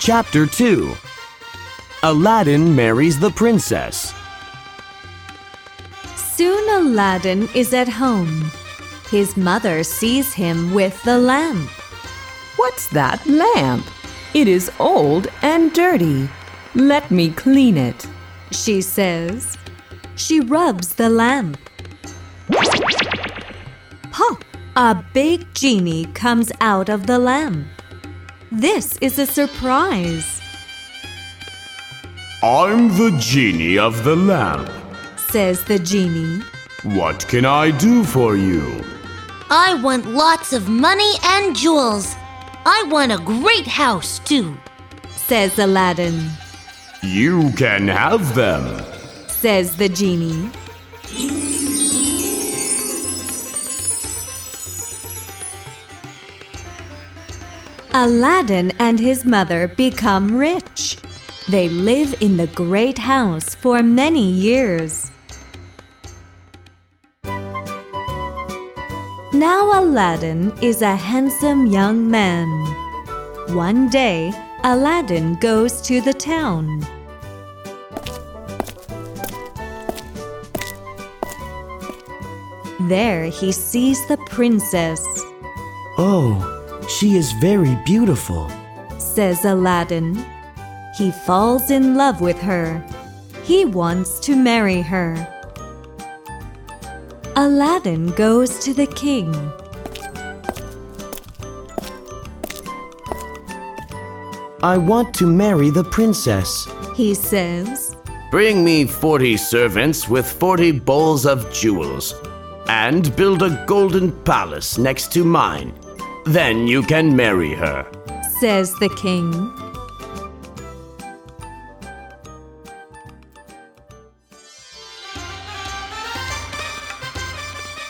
Chapter 2 Aladdin marries the princess. Soon Aladdin is at home. His mother sees him with the lamp. What's that lamp? It is old and dirty. Let me clean it. She says. She rubs the lamp. Pop! A big genie comes out of the lamp. This is a surprise, I'm the genie of the lamp. says the genie. What can I do for you? I want lots of money and jewels. I want a great house, too. Says Aladdin. You can have them. Says the genie. Aladdin and his mother become rich. They live in the great house for many years. Now Aladdin is a handsome young man. One day, Aladdin goes to the town. There he sees the princess, Oh, she is very beautiful. says Aladdin. He falls in love with her. He wants to marry her. Aladdin goes to the king. I want to marry the princess. He says, Bring me 40 servants with 40 bowls of jewels, and build a golden palace next to mine. Then you can marry her. says the king.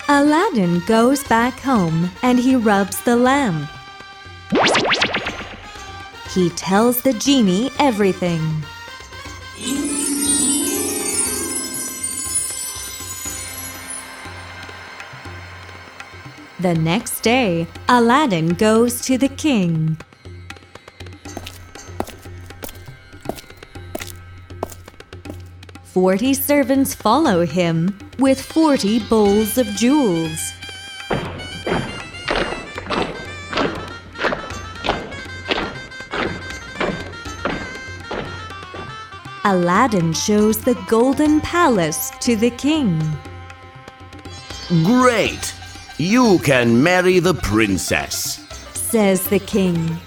Aladdin goes back home and he rubs the lamp. He tells the genie everything. The next day, Aladdin goes to the king. Forty servants follow him with forty bowls of jewels. Aladdin shows the golden palace to the king. Great! You can marry the princess. says the king.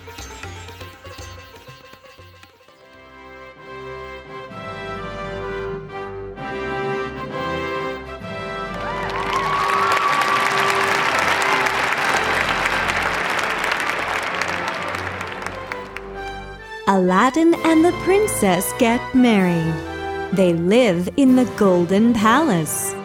Aladdin and the princess get married. They live in the golden palace.